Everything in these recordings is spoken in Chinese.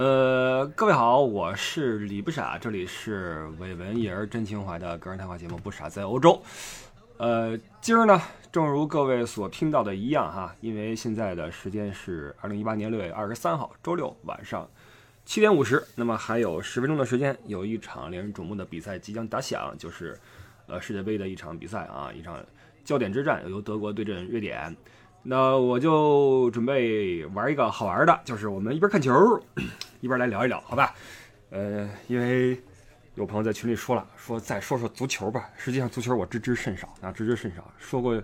呃，各位好，我是李不傻，这里是伪文艺儿真情怀的个人谈话节目《不傻在欧洲》。呃，今儿呢，正如各位所听到的一样哈，因为现在的时间是二零一八年六月二十三号周六晚上七点五十，那么还有十分钟的时间，有一场令人瞩目的比赛即将打响，就是呃世界杯的一场比赛啊，一场焦点之战，由德国对阵瑞典。那我就准备玩一个好玩的，就是我们一边看球，一边来聊一聊，好吧？呃，因为有朋友在群里说了，说再说说足球吧。实际上足球我知之甚少啊，知之甚少。说过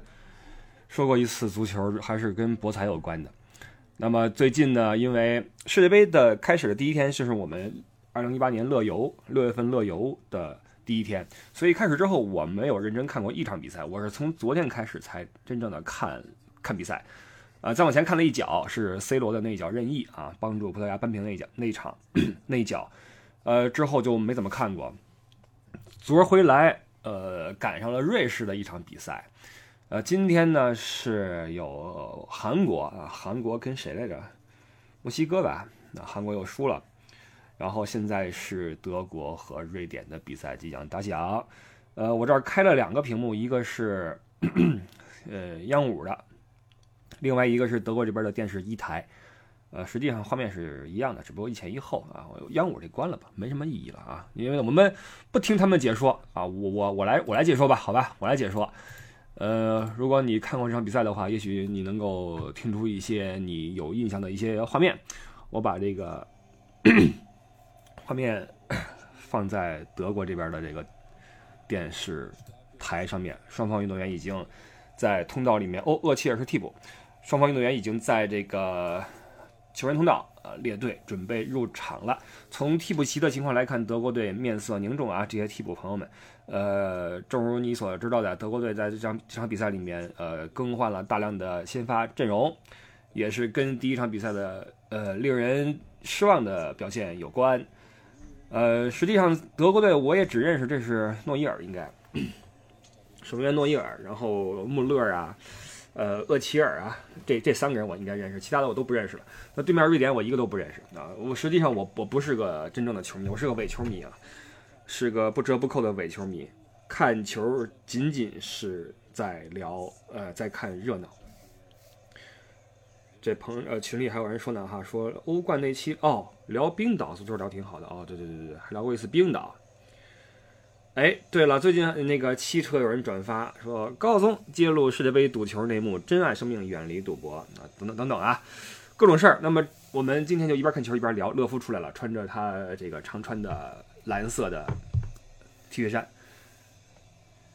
说过一次足球，还是跟博彩有关的。那么最近呢，因为世界杯的开始的第一天，就是我们二零一八年乐游六月份乐游的第一天，所以开始之后我没有认真看过一场比赛，我是从昨天开始才真正的看。看比赛，啊，再往前看了一脚是 C 罗的那一脚任意啊，帮助葡萄牙扳平那一脚那一场 那一脚，呃，之后就没怎么看过。昨儿回来，呃，赶上了瑞士的一场比赛，呃，今天呢是有韩国啊，韩国跟谁来着？墨西哥吧？那韩国又输了，然后现在是德国和瑞典的比赛即将打响。呃，我这儿开了两个屏幕，一个是 呃央五的。另外一个是德国这边的电视一台，呃，实际上画面是一样的，只不过一前一后啊。我央五这关了吧，没什么意义了啊，因为我们不听他们解说啊，我我我来我来解说吧，好吧，我来解说。呃，如果你看过这场比赛的话，也许你能够听出一些你有印象的一些画面。我把这个 画面 放在德国这边的这个电视台上面，双方运动员已经在通道里面。哦，厄齐尔是替补。双方运动员已经在这个球员通道呃列队准备入场了。从替补席的情况来看，德国队面色凝重啊，这些替补朋友们。呃，正如你所知道的，德国队在这场这场比赛里面呃更换了大量的先发阵容，也是跟第一场比赛的呃令人失望的表现有关。呃，实际上德国队我也只认识这是诺伊尔，应该守门员诺伊尔，然后穆勒啊。呃，厄齐尔啊，这这三个人我应该认识，其他的我都不认识了。那对面瑞典我一个都不认识啊。我实际上我我不是个真正的球迷，我是个伪球迷啊，是个不折不扣的伪球迷。看球仅仅是在聊，呃，在看热闹。这朋呃群里还有人说呢哈，说欧冠那期哦聊冰岛足球聊挺好的哦，对对对对，还聊过一次冰岛。哎，对了，最近那个汽车有人转发说高晓松揭露世界杯赌球内幕，珍爱生命，远离赌博啊，等等等等啊，各种事儿。那么我们今天就一边看球一边聊。乐夫出来了，穿着他这个常穿的蓝色的 T 恤衫。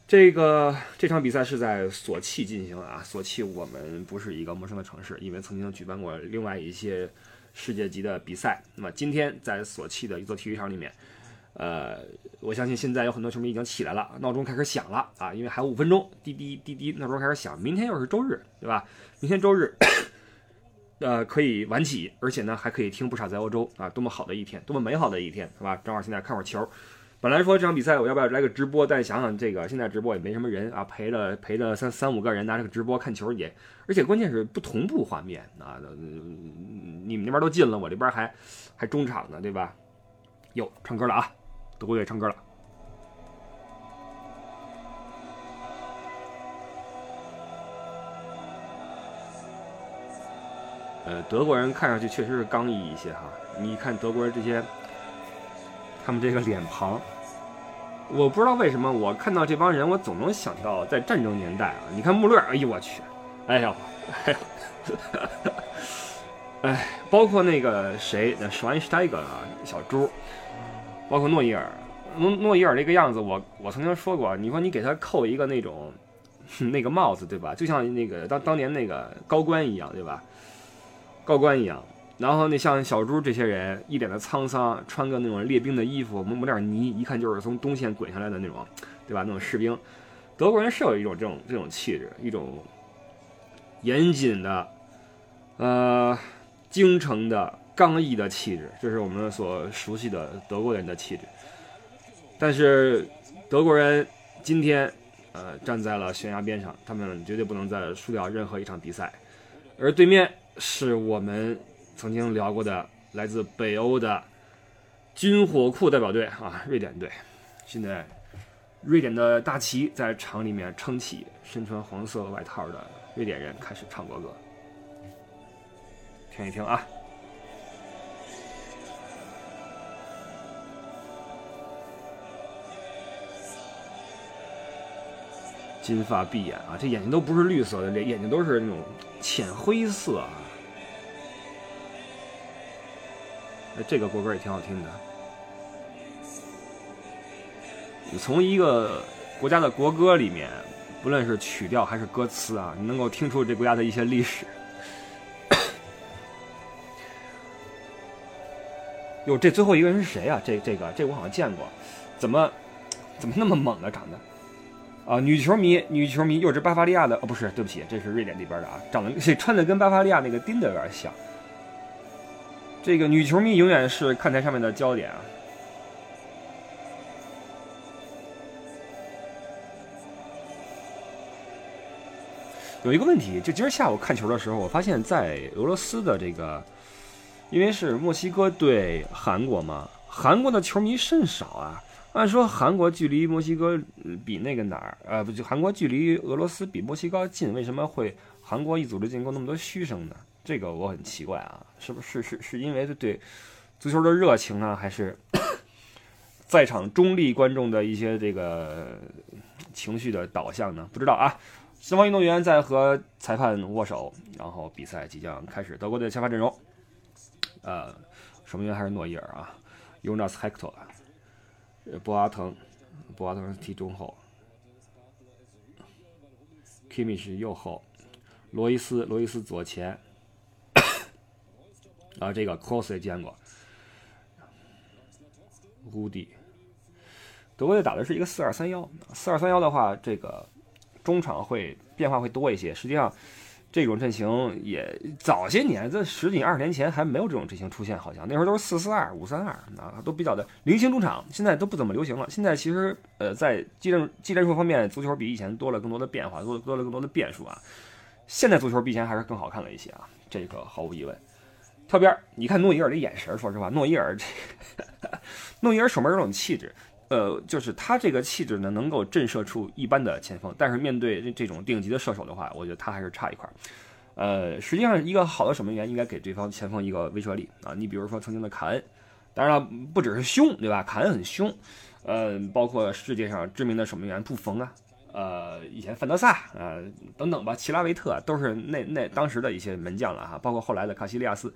这个这场比赛是在索契进行啊，索契我们不是一个陌生的城市，因为曾经举办过另外一些世界级的比赛。那么今天在索契的一座体育场里面。呃，我相信现在有很多球迷已经起来了，闹钟开始响了啊，因为还有五分钟，滴滴滴滴，闹钟开始响。明天又是周日，对吧？明天周日，呃，可以晚起，而且呢，还可以听不傻在欧洲啊，多么好的一天，多么美好的一天，是吧？正好现在看会儿球。本来说这场比赛我要不要来个直播，但想想这个现在直播也没什么人啊，陪着陪着三三五个人拿这个直播看球也，而且关键是不同步画面啊，你们那边都进了，我这边还还中场呢，对吧？哟，唱歌了啊！德国队唱歌了。呃，德国人看上去确实是刚毅一些哈。你看德国人这些，他们这个脸庞，我不知道为什么，我看到这帮人，我总能想到在战争年代啊。你看穆勒，哎呦我去，哎呀，哎呦，哎，包括那个谁，那 Schweinsteiger 啊，小猪。包括诺伊尔，诺诺伊尔那个样子，我我曾经说过，你说你给他扣一个那种 那个帽子，对吧？就像那个当当年那个高官一样，对吧？高官一样。然后那像小猪这些人，一脸的沧桑，穿个那种列兵的衣服，抹抹点泥，一看就是从东线滚下来的那种，对吧？那种士兵，德国人是有一种这种这种气质，一种严谨的，呃，精诚的。刚毅的气质，这是我们所熟悉的德国人的气质。但是德国人今天，呃，站在了悬崖边上，他们绝对不能再输掉任何一场比赛。而对面是我们曾经聊过的来自北欧的军火库代表队啊，瑞典队。现在，瑞典的大旗在场里面撑起，身穿黄色外套的瑞典人开始唱国歌，听一听啊。金发碧眼啊，这眼睛都不是绿色的，这眼睛都是那种浅灰色啊。这个国歌也挺好听的。你从一个国家的国歌里面，不论是曲调还是歌词啊，你能够听出这国家的一些历史。哟，这最后一个人是谁啊？这这个这我好像见过，怎么怎么那么猛啊？长得？啊，女球迷，女球迷，又是巴伐利亚的哦，不是，对不起，这是瑞典那边的啊，长得穿的跟巴伐利亚那个丁的有点像。这个女球迷永远是看台上面的焦点啊。有一个问题，就今儿下午看球的时候，我发现，在俄罗斯的这个，因为是墨西哥对韩国嘛，韩国的球迷甚少啊。按说韩国距离墨西哥比那个哪儿？呃，不就韩国距离俄罗斯比墨西哥近，为什么会韩国一组织进攻那么多嘘声呢？这个我很奇怪啊，是不是是是因为对足球的热情呢，还是 在场中立观众的一些这个情绪的导向呢？不知道啊。双方运动员在和裁判握手，然后比赛即将开始。德国队先发阵容，呃，守门员还是诺伊尔啊，Jonas Hector。博阿滕，博阿滕是踢中后，Kimi 是右后，罗伊斯，罗伊斯左前，啊，这个 Cross 也见过，乌迪，德国队打的是一个四二三幺，四二三幺的话，这个中场会变化会多一些，实际上。这种阵型也早些年，在十几二十年前还没有这种阵型出现，好像那时候都是四四二、五三二啊，都比较的菱形中场，现在都不怎么流行了。现在其实呃，在技战技战术方面，足球比以前多了更多的变化，多多了更多的变数啊。现在足球比以前还是更好看了一些啊，这个毫无疑问。特别你看诺伊尔的眼神，说实话，诺伊尔这 诺伊尔守门这种气质。呃，就是他这个气质呢，能够震慑出一般的前锋，但是面对这种顶级的射手的话，我觉得他还是差一块儿。呃，实际上一个好的守门员应该给对方前锋一个威慑力啊。你比如说曾经的卡恩，当然了，不只是凶，对吧？卡恩很凶，呃，包括世界上知名的守门员布冯啊，呃，以前范德萨啊等等吧，齐拉维特都是那那当时的一些门将了哈，包括后来的卡西利亚斯，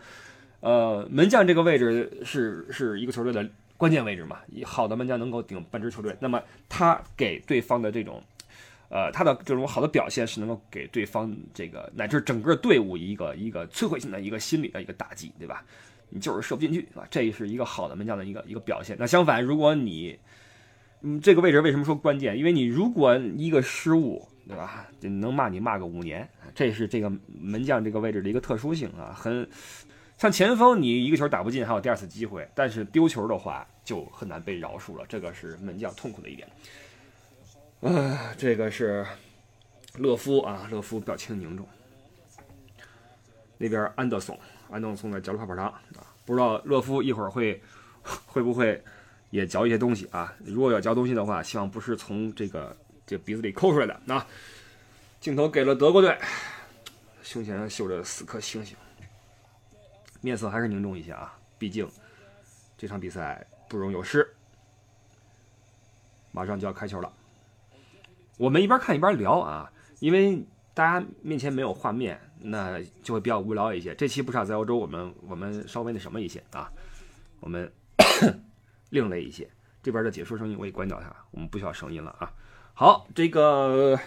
呃，门将这个位置是是一个球队的。关键位置嘛，以好的门将能够顶半支球队，那么他给对方的这种，呃，他的这种好的表现是能够给对方这个乃至整个队伍一个一个摧毁性的一个心理的一个打击，对吧？你就是射不进去，啊？这是一个好的门将的一个一个表现。那相反，如果你，嗯，这个位置为什么说关键？因为你如果一个失误，对吧？能骂你骂个五年，这是这个门将这个位置的一个特殊性啊，很。像前锋，你一个球打不进，还有第二次机会，但是丢球的话就很难被饶恕了，这个是门将痛苦的一点。啊，这个是勒夫啊，勒夫表情凝重。那边安德松，安德松在嚼泡泡糖啊，不知道勒夫一会儿会会不会也嚼一些东西啊？如果要嚼东西的话，希望不是从这个这鼻子里抠出来的啊。镜头给了德国队，胸前绣着四颗星星。面色还是凝重一些啊，毕竟这场比赛不容有失。马上就要开球了，我们一边看一边聊啊，因为大家面前没有画面，那就会比较无聊一些。这期不傻在欧洲，我们我们稍微那什么一些啊，我们 另类一些。这边的解说声音我也关掉它，我们不需要声音了啊。好，这个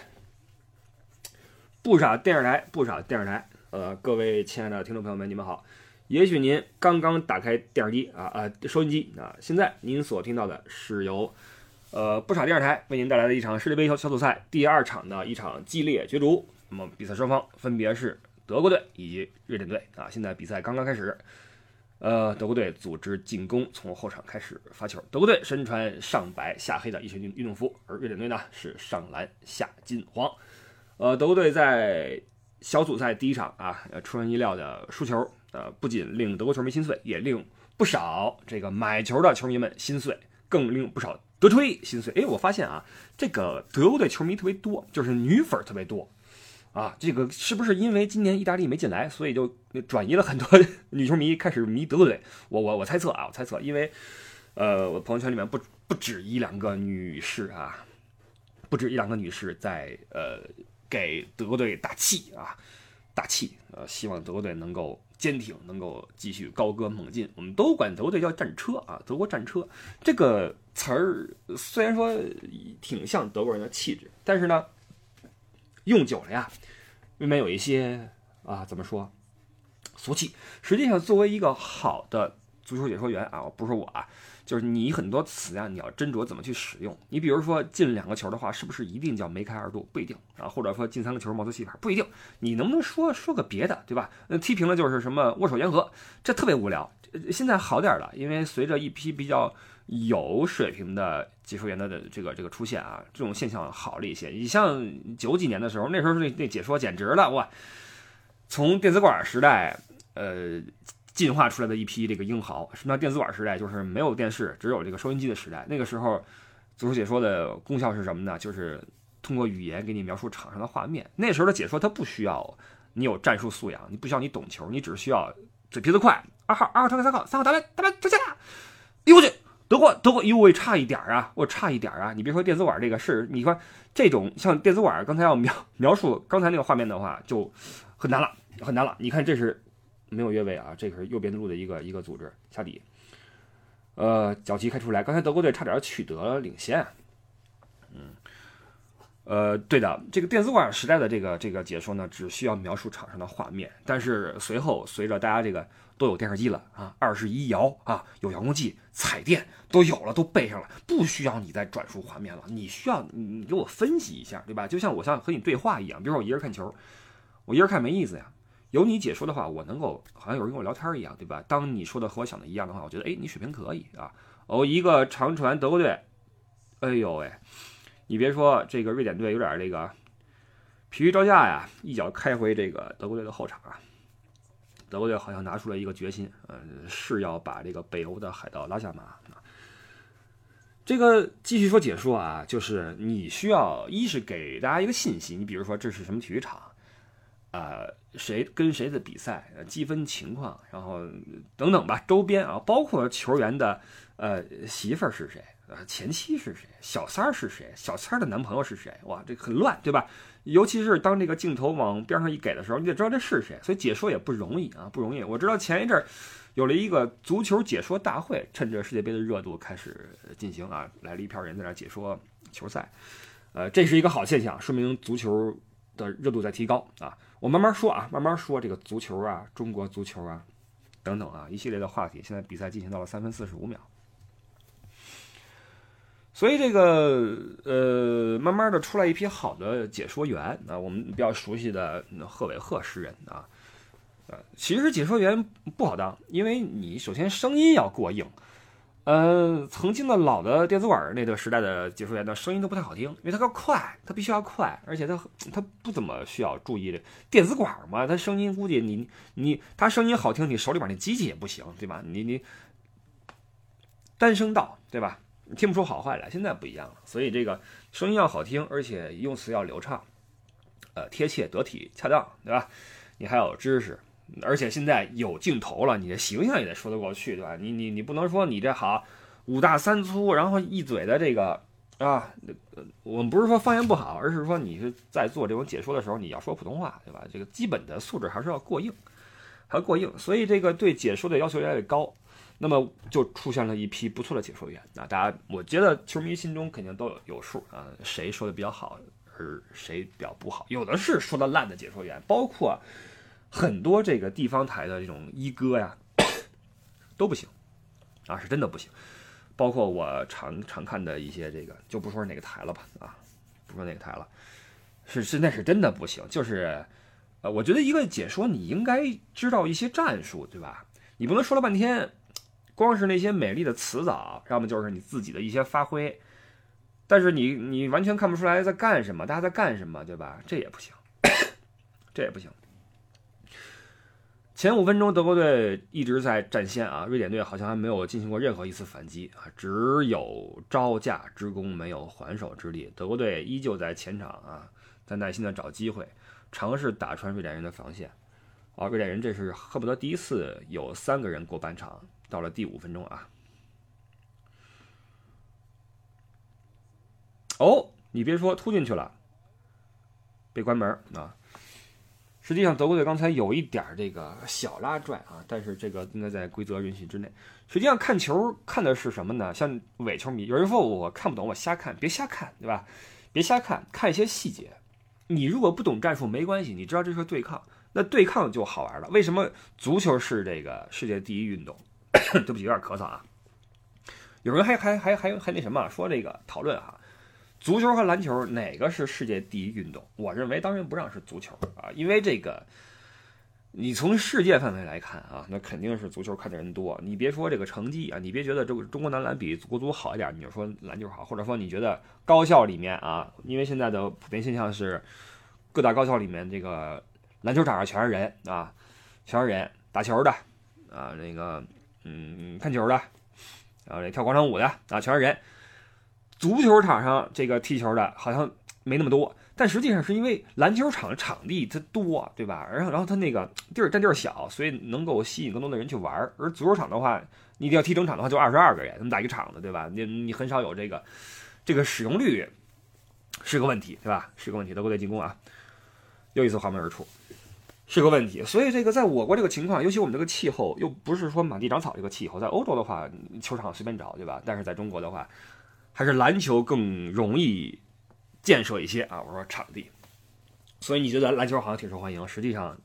不傻电视台，不傻电视台，呃，各位亲爱的听众朋友们，你们好。也许您刚刚打开电视机啊啊收音机啊，现在您所听到的是由呃不傻电视台为您带来的一场世界杯小小组赛第二场的一场激烈角逐。那么比赛双方分别是德国队以及瑞典队啊。现在比赛刚刚开始，呃，德国队组织进攻，从后场开始发球。德国队身穿上白下黑的一身运运动服，而瑞典队呢是上蓝下金黄。呃，德国队在小组赛第一场啊，出人意料的输球呃，不仅令德国球迷心碎，也令不少这个买球的球迷们心碎，更令不少德吹心碎。哎，我发现啊，这个德国队球迷特别多，就是女粉特别多。啊，这个是不是因为今年意大利没进来，所以就转移了很多 女球迷开始迷德国队？我我我猜测啊，我猜测，因为，呃，我朋友圈里面不不止一两个女士啊，不止一两个女士在呃给德国队打气啊，打气，呃，希望德国队能够坚挺，能够继续高歌猛进。我们都管德国队叫战车啊，德国战车这个词儿虽然说挺像德国人的气质，但是呢。用久了呀，未免有一些啊，怎么说，俗气。实际上，作为一个好的足球解说员啊，不是我啊，就是你很多词啊，你要斟酌怎么去使用。你比如说进两个球的话，是不是一定叫梅开二度？不一定啊。或者说进三个球，貌似戏法，不一定。你能不能说说个别的，对吧？那踢平了就是什么握手言和，这特别无聊。现在好点了，因为随着一批比较。有水平的解说员的这个这个出现啊，这种现象好了一些。你像九几年的时候，那时候那那解说简直了哇！从电子管时代，呃，进化出来的一批这个英豪。什么叫电子管时代？就是没有电视，只有这个收音机的时代。那个时候，足球解说的功效是什么呢？就是通过语言给你描述场上的画面。那时候的解说他不需要你有战术素养，你不需要你懂球，你只需要嘴皮子快。二号，二号传给三号，三号打来，打来出线了，丢过去。德国，德国，呦喂，差一点啊！我差一点啊！你别说电子管这个是，你说这种像电子管，刚才要描描述刚才那个画面的话，就很难了，很难了。你看，这是没有越位啊，这个是右边路的一个一个组织下底，呃，脚旗开出来，刚才德国队差点取得领先，嗯，呃，对的，这个电子管时代的这个这个解说呢，只需要描述场上的画面，但是随后随着大家这个。都有电视机了啊，二十一摇啊，有遥控器、彩电都有了，都备上了，不需要你再转述画面了。你需要你给我分析一下，对吧？就像我像和你对话一样，比如说我一个人看球，我一人看没意思呀。有你解说的话，我能够好像有人跟我聊天一样，对吧？当你说的和我想的一样的话，我觉得哎，你水平可以啊。哦，一个长传德国队，哎呦喂，你别说这个瑞典队有点这个疲于招架呀，一脚开回这个德国队的后场啊。德国队好像拿出了一个决心，呃，是要把这个北欧的海盗拉下马。这个继续说解说啊，就是你需要一是给大家一个信息，你比如说这是什么体育场，啊，谁跟谁的比赛，积分情况，然后等等吧，周边啊，包括球员的呃媳妇儿是谁，呃前妻是谁，小三儿是谁，小三儿的男朋友是谁，哇，这很乱，对吧？尤其是当这个镜头往边上一给的时候，你得知道这是谁，所以解说也不容易啊，不容易。我知道前一阵儿有了一个足球解说大会，趁着世界杯的热度开始进行啊，来了一票人在那解说球赛，呃，这是一个好现象，说明足球的热度在提高啊。我慢慢说啊，慢慢说这个足球啊，中国足球啊，等等啊，一系列的话题。现在比赛进行到了三分四十五秒。所以这个呃，慢慢的出来一批好的解说员啊，我们比较熟悉的贺伟贺诗人啊，呃，其实解说员不好当，因为你首先声音要过硬，呃，曾经的老的电子管那个时代的解说员的声音都不太好听，因为他要快，他必须要快，而且他他不怎么需要注意这电子管嘛，他声音估计你你他声音好听，你手里边那机器也不行，对吧？你你单声道，对吧？听不出好坏来，现在不一样了，所以这个声音要好听，而且用词要流畅，呃，贴切、得体、恰当，对吧？你还有知识，而且现在有镜头了，你的形象也得说得过去，对吧？你你你不能说你这好五大三粗，然后一嘴的这个啊，我们不是说方言不好，而是说你是在做这种解说的时候，你要说普通话，对吧？这个基本的素质还是要过硬，还要过硬，所以这个对解说的要求越来越高。那么就出现了一批不错的解说员，那大家我觉得球迷心中肯定都有有数啊，谁说的比较好，而谁比较不好，有的是说的烂的解说员，包括很多这个地方台的这种一哥呀，都不行啊，是真的不行。包括我常常看的一些这个，就不说是哪个台了吧啊，不说哪个台了，是是那是真的不行，就是呃，我觉得一个解说你应该知道一些战术，对吧？你不能说了半天。光是那些美丽的词藻，要么就是你自己的一些发挥，但是你你完全看不出来在干什么，大家在干什么，对吧？这也不行，这也不行。前五分钟，德国队一直在占先啊，瑞典队好像还没有进行过任何一次反击啊，只有招架之功，没有还手之力。德国队依旧在前场啊，在耐心的找机会，尝试打穿瑞典人的防线。啊，瑞典人这是恨不得第一次有三个人过半场，到了第五分钟啊。哦，你别说，突进去了，被关门啊。实际上，德国队刚才有一点这个小拉拽啊，但是这个应该在规则允许之内。实际上看球看的是什么呢？像伪球迷，有人说我看不懂，我瞎看，别瞎看，对吧？别瞎看，看一些细节。你如果不懂战术没关系，你知道这是对抗，那对抗就好玩了。为什么足球是这个世界第一运动？对不起，有点咳嗽啊。有人还还还还还那什么说这个讨论哈。足球和篮球哪个是世界第一运动？我认为当仁不让是足球啊，因为这个，你从世界范围来看啊，那肯定是足球看的人多。你别说这个成绩啊，你别觉得这个中国男篮比国足好一点，你就说篮球好，或者说你觉得高校里面啊，因为现在的普遍现象是，各大高校里面这个篮球场上全是人啊，全是人打球的啊，那个嗯看球的，啊这跳广场舞的啊全是人。足球场上这个踢球的好像没那么多，但实际上是因为篮球场场地它多，对吧？然后然后它那个地儿占地儿小，所以能够吸引更多的人去玩儿。而足球场的话，你要踢整场的话，就二十二个人，那么打一个场子，对吧？你你很少有这个这个使用率是个问题，对吧？是个问题。德国队进攻啊，又一次滑门而出，是个问题。所以这个在我国这个情况，尤其我们这个气候又不是说满地长草这个气候，在欧洲的话，球场随便找，对吧？但是在中国的话。还是篮球更容易建设一些啊！我说场地，所以你觉得篮球好像挺受欢迎，实际上，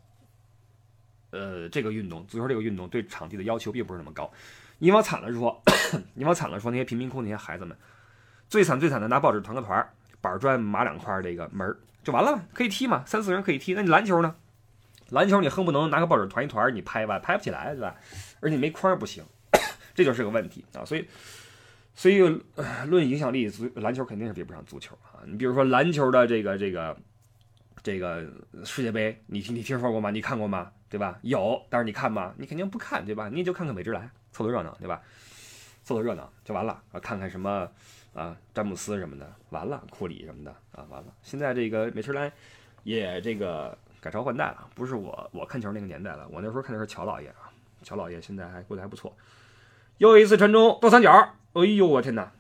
呃，这个运动，足球这个运动对场地的要求并不是那么高。你往惨了说，你往惨了说，那些贫民窟那些孩子们，最惨最惨的拿报纸团个团，板砖码两块这个门就完了，可以踢嘛，三四人可以踢。那你篮球呢？篮球你恨不能拿个报纸团一团，你拍吧，拍不起来，对吧？而且没框不行，这就是个问题啊！所以。所以，论影响力，足篮球肯定是比不上足球啊！你比如说篮球的这个这个这个世界杯，你听你听说过吗？你看过吗？对吧？有，但是你看吗？你肯定不看，对吧？你也就看看美职篮，凑凑热闹，对吧？凑凑热闹就完了啊！看看什么啊，詹姆斯什么的，完了，库里什么的啊，完了。现在这个美职篮也这个改朝换代了，不是我我看球那个年代了，我那时候看的是乔老爷啊，乔老爷现在还过得还不错。又一次传中，倒三角。哎呦我天哪！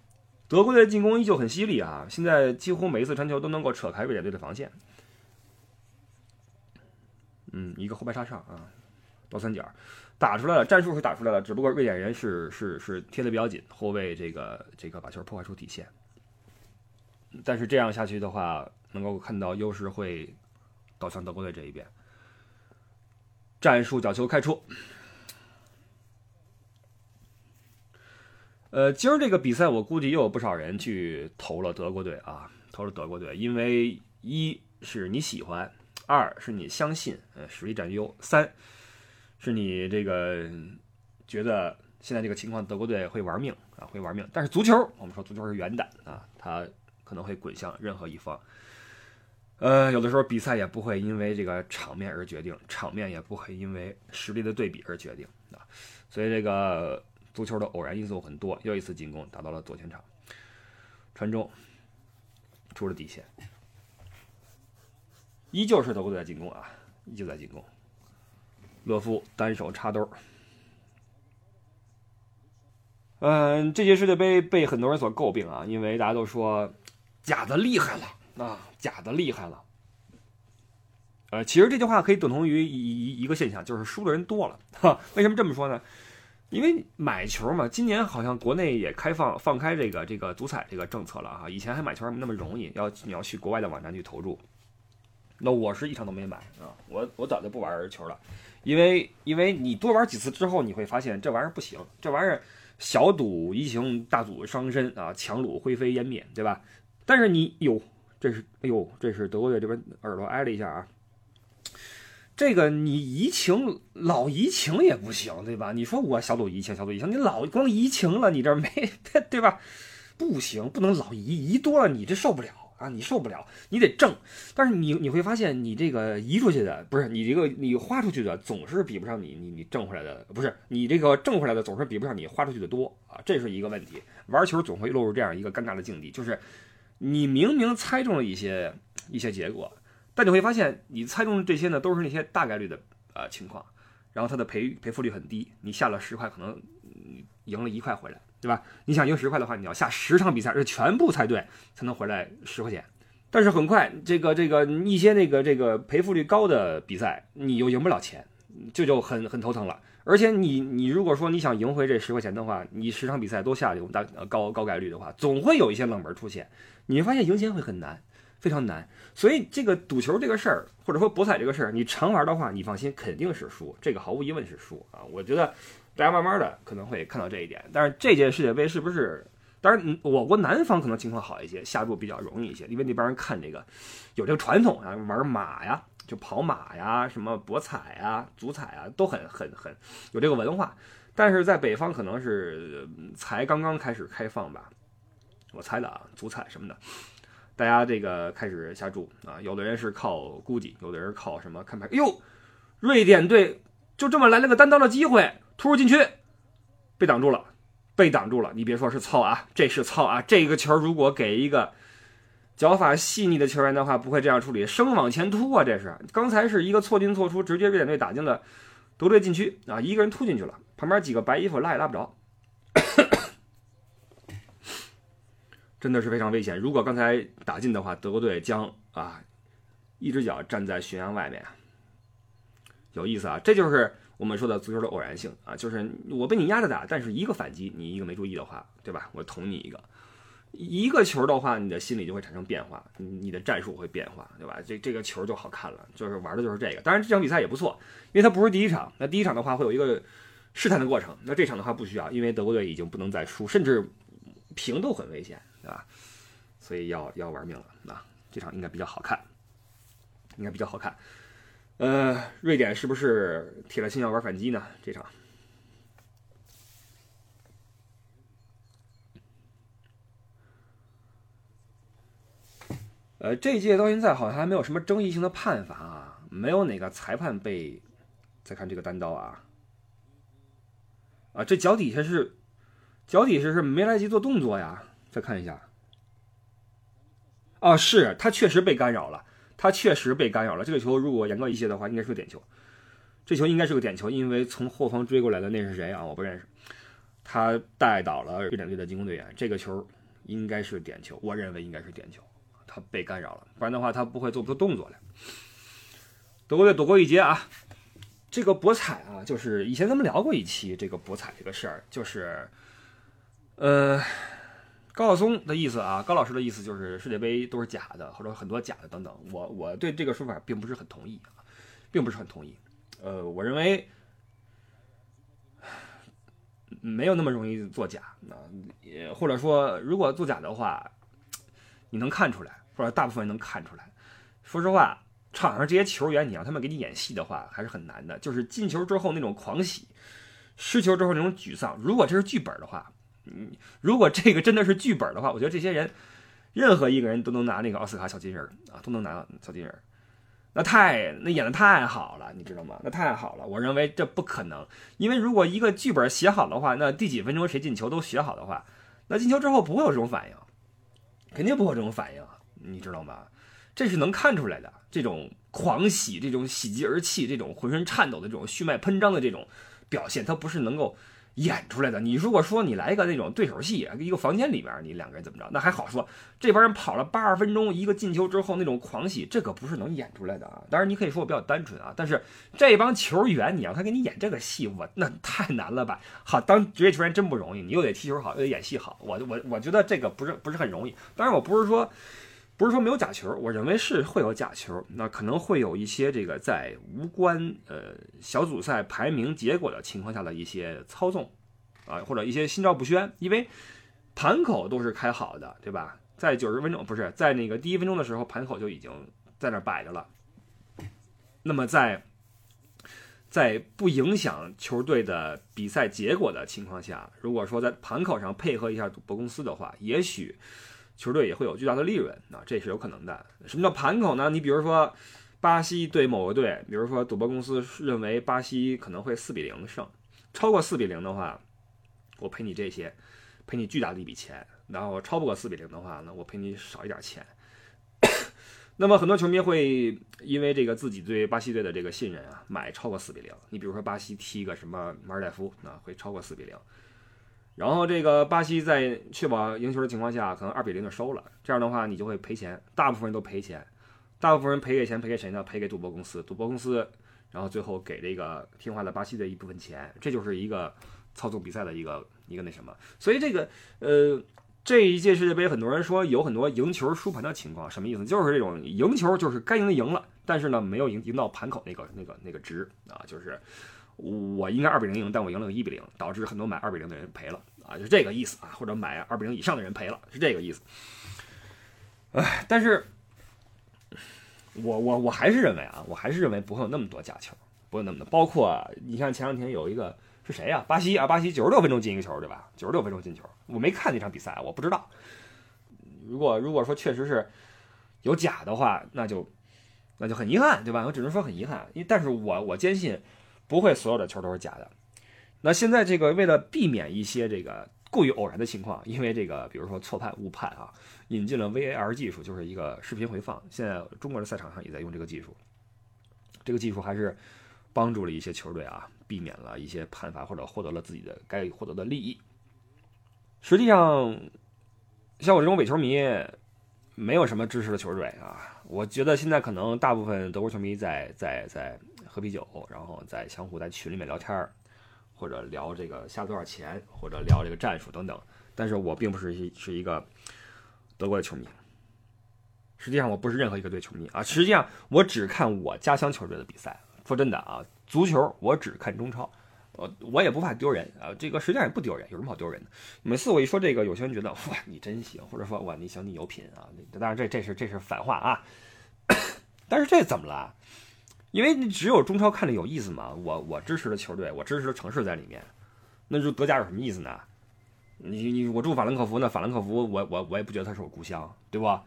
德国队的进攻依旧很犀利啊！现在几乎每一次传球都能够扯开瑞典队的防线。嗯，一个后排插上啊，倒三角打出来了，战术是打出来了，只不过瑞典人是是是贴的比较紧，后卫这个这个把球破坏出底线。但是这样下去的话，能够看到优势会倒向德国队这一边。战术角球开出。呃，今儿这个比赛，我估计又有不少人去投了德国队啊，投了德国队，因为一是你喜欢，二是你相信，呃，实力占优，三是你这个觉得现在这个情况，德国队会玩命啊，会玩命。但是足球，我们说足球是圆的啊，它可能会滚向任何一方。呃，有的时候比赛也不会因为这个场面而决定，场面也不会因为实力的对比而决定啊，所以这个。足球的偶然因素很多，又一次进攻打到了左前场，传中出了底线，依旧是德国队在进攻啊，依旧在进攻。勒夫单手插兜。嗯，这届世界杯被很多人所诟病啊，因为大家都说假的厉害了啊，假的厉害了。呃，其实这句话可以等同于一一一个现象，就是输的人多了。哈，为什么这么说呢？因为买球嘛，今年好像国内也开放放开这个这个足彩这个政策了哈。以前还买球那么容易，要你要去国外的网站去投注。那我是一场都没买啊，我我早就不玩球了，因为因为你多玩几次之后，你会发现这玩意儿不行，这玩意儿小赌怡情，大赌伤身啊，强弩灰飞烟灭，对吧？但是你哟，这是哎呦，这是德国队这边耳朵挨了一下啊。这个你移情老移情也不行，对吧？你说我小赌怡情，小赌怡情，你老光移情了，你这没 对吧？不行，不能老移，移多了你这受不了，啊，你受不了，你得挣。但是你你会发现，你这个移出去的不是你这个你花出去的，总是比不上你你你挣回来的，不是你这个挣回来的总是比不上你花出去的多啊，这是一个问题。玩球总会落入这样一个尴尬的境地，就是你明明猜中了一些一些结果，但你会发现你猜中的这些呢都是那些大概率的呃情况，然后它的赔赔付率很低，你下了十块可能赢了一块回来。对吧？你想赢十块的话，你要下十场比赛，而且全部猜对才能回来十块钱。但是很快，这个这个一些那个这个赔付率高的比赛，你又赢不了钱，这就很很头疼了。而且你你如果说你想赢回这十块钱的话，你十场比赛都下这种大高高概率的话，总会有一些冷门出现，你会发现赢钱会很难，非常难。所以这个赌球这个事儿，或者说博彩这个事儿，你常玩的话，你放心，肯定是输，这个毫无疑问是输啊。我觉得。大家慢慢的可能会看到这一点，但是这届世界杯是不是？当然，我国南方可能情况好一些，下注比较容易一些，因为那帮人看这个有这个传统啊，玩马呀，就跑马呀，什么博彩呀、足彩啊，都很很很有这个文化。但是在北方可能是才刚刚开始开放吧，我猜的啊，足彩什么的，大家这个开始下注啊，有的人是靠估计，有的人靠什么看牌。哟，瑞典队就这么来了个单刀的机会。突入禁区，被挡住了，被挡住了。你别说是操啊，这是操啊！这个球如果给一个脚法细腻的球员的话，不会这样处理，生往前突啊！这是刚才是一个错进错出，直接瑞典队打进了德队禁区啊！一个人突进去了，旁边几个白衣服拉也拉不着，真的是非常危险。如果刚才打进的话，德国队将啊一只脚站在悬崖外面，有意思啊！这就是。我们说的足球的偶然性啊，就是我被你压着打，但是一个反击，你一个没注意的话，对吧？我捅你一个，一个球的话，你的心理就会产生变化，你的战术会变化，对吧？这这个球就好看了，就是玩的就是这个。当然这场比赛也不错，因为它不是第一场，那第一场的话会有一个试探的过程，那这场的话不需要，因为德国队已经不能再输，甚至平都很危险，对吧？所以要要玩命了，啊这场应该比较好看，应该比较好看。呃，瑞典是不是铁了心要玩反击呢？这场，呃，这届到现在好像还没有什么争议性的判罚啊，没有哪个裁判被。再看这个单刀啊，啊，这脚底下是脚底下是没来及做动作呀。再看一下，啊，是他确实被干扰了。他确实被干扰了。这个球如果严格一些的话，应该是个点球。这球应该是个点球，因为从后方追过来的那是谁啊？我不认识。他带倒了瑞典队的进攻队员。这个球应该是点球，我认为应该是点球。他被干扰了，不然的话他不会做不出动作来。德国队躲过一劫啊！这个博彩啊，就是以前咱们聊过一期这个博彩这个事儿，就是，呃。高晓松的意思啊，高老师的意思就是世界杯都是假的，或者很多假的等等。我我对这个说法并不是很同意啊，并不是很同意。呃，我认为没有那么容易作假。那也或者说，如果作假的话，你能看出来，或者大部分人能看出来。说实话，场上这些球员，你让他们给你演戏的话，还是很难的。就是进球之后那种狂喜，失球之后那种沮丧。如果这是剧本的话。嗯，如果这个真的是剧本的话，我觉得这些人，任何一个人都能拿那个奥斯卡小金人啊，都能拿小金人，那太那演的太好了，你知道吗？那太好了，我认为这不可能，因为如果一个剧本写好的话，那第几分钟谁进球都写好的话，那进球之后不会有这种反应，肯定不会有这种反应，你知道吗？这是能看出来的，这种狂喜，这种喜极而泣，这种浑身颤抖的这种血脉喷张的这种表现，它不是能够。演出来的。你如果说你来一个那种对手戏，一个房间里边你两个人怎么着，那还好说。这帮人跑了八十分钟，一个进球之后那种狂喜，这可不是能演出来的啊。当然你可以说我比较单纯啊，但是这帮球员你让他给你演这个戏，我那太难了吧？好，当职业球员真不容易，你又得踢球好，又得演戏好，我我我觉得这个不是不是很容易。当然我不是说。不是说没有假球，我认为是会有假球，那可能会有一些这个在无关呃小组赛排名结果的情况下的一些操纵，啊或者一些心照不宣，因为盘口都是开好的，对吧？在九十分钟不是在那个第一分钟的时候，盘口就已经在那摆着了。那么在在不影响球队的比赛结果的情况下，如果说在盘口上配合一下赌博公司的话，也许。球队也会有巨大的利润啊，这是有可能的。什么叫盘口呢？你比如说巴西对某个队，比如说赌博公司认为巴西可能会四比零胜，超过四比零的话，我赔你这些，赔你巨大的一笔钱。然后超不过四比零的话呢，我赔你少一点钱。那么很多球迷会因为这个自己对巴西队的这个信任啊，买超过四比零。你比如说巴西踢个什么马尔代夫，那会超过四比零。然后这个巴西在确保赢球的情况下，可能二比零就收了。这样的话，你就会赔钱，大部分人都赔钱。大部分人赔给钱赔给谁呢？赔给赌博公司。赌博公司，然后最后给这个听话的巴西的一部分钱。这就是一个操纵比赛的一个一个那什么。所以这个呃。这一届世界杯，很多人说有很多赢球输盘的情况，什么意思？就是这种赢球就是该赢的赢了，但是呢没有赢赢到盘口那个那个那个值啊，就是我应该二比零赢，但我赢了个一比零，导致很多买二比零的人赔了啊，就这个意思啊，或者买二比零以上的人赔了，是这个意思。哎，但是我我我还是认为啊，我还是认为不会有那么多假球，不会那么多，包括你看前两天有一个。是谁呀？巴西啊，巴西九十六分钟进一个球，对吧？九十六分钟进球，我没看那场比赛，我不知道。如果如果说确实是有假的话，那就那就很遗憾，对吧？我只能说很遗憾，因为但是我我坚信不会所有的球都是假的。那现在这个为了避免一些这个过于偶然的情况，因为这个比如说错判误判啊，引进了 VAR 技术，就是一个视频回放。现在中国的赛场上也在用这个技术，这个技术还是帮助了一些球队啊。避免了一些判罚，或者获得了自己的该获得的利益。实际上，像我这种伪球迷，没有什么支持的球队啊。我觉得现在可能大部分德国球迷在在在喝啤酒，然后再相互在群里面聊天儿或者聊这个下多少钱，或者聊这个战术等等。但是我并不是一是一个德国的球迷。实际上，我不是任何一个队球迷啊。实际上，我只看我家乡球队的比赛。说真的啊。足球我只看中超，我我也不怕丢人啊，这个实际上也不丢人，有什么好丢人的？每次我一说这个，有些人觉得哇你真行，或者说哇你行你有品啊，当然这这是这是反话啊，但是这怎么了？因为你只有中超看着有意思嘛，我我支持的球队，我支持的城市在里面，那就德甲有什么意思呢？你你我住法兰克福，那法兰克福我我我也不觉得它是我故乡，对吧？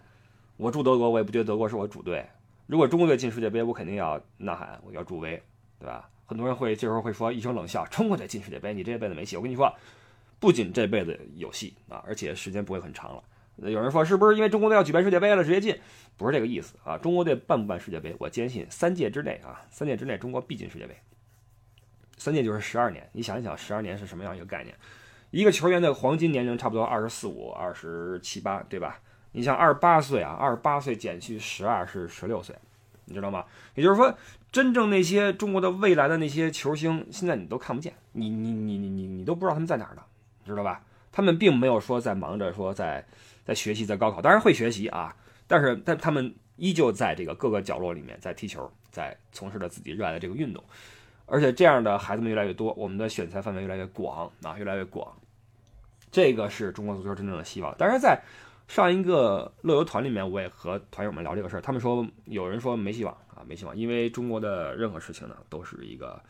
我住德国，我也不觉得德国是我主队。如果中国队进世界杯，我肯定要呐喊，我要助威。对吧？很多人会这时候会说一声冷笑，中国队进世界杯，你这辈子没戏。我跟你说，不仅这辈子有戏啊，而且时间不会很长了。有人说是不是因为中国队要举办世界杯了，直接进？不是这个意思啊。中国队办不办世界杯，我坚信三届之内啊，三届之内中国必进世界杯。三届就是十二年，你想一想，十二年是什么样一个概念？一个球员的黄金年龄差不多二十四五、二十七八，对吧？你像二十八岁啊，二十八岁减去十二是十六岁。你知道吗？也就是说，真正那些中国的未来的那些球星，现在你都看不见，你你你你你你都不知道他们在哪儿呢，知道吧？他们并没有说在忙着说在在学习，在高考，当然会学习啊，但是但他们依旧在这个各个角落里面在踢球，在从事着自己热爱的这个运动，而且这样的孩子们越来越多，我们的选材范围越来越广啊，越来越广，这个是中国足球真正的希望。但是在上一个乐游团里面，我也和团友们聊这个事儿，他们说有人说没希望啊，没希望，因为中国的任何事情呢都是一个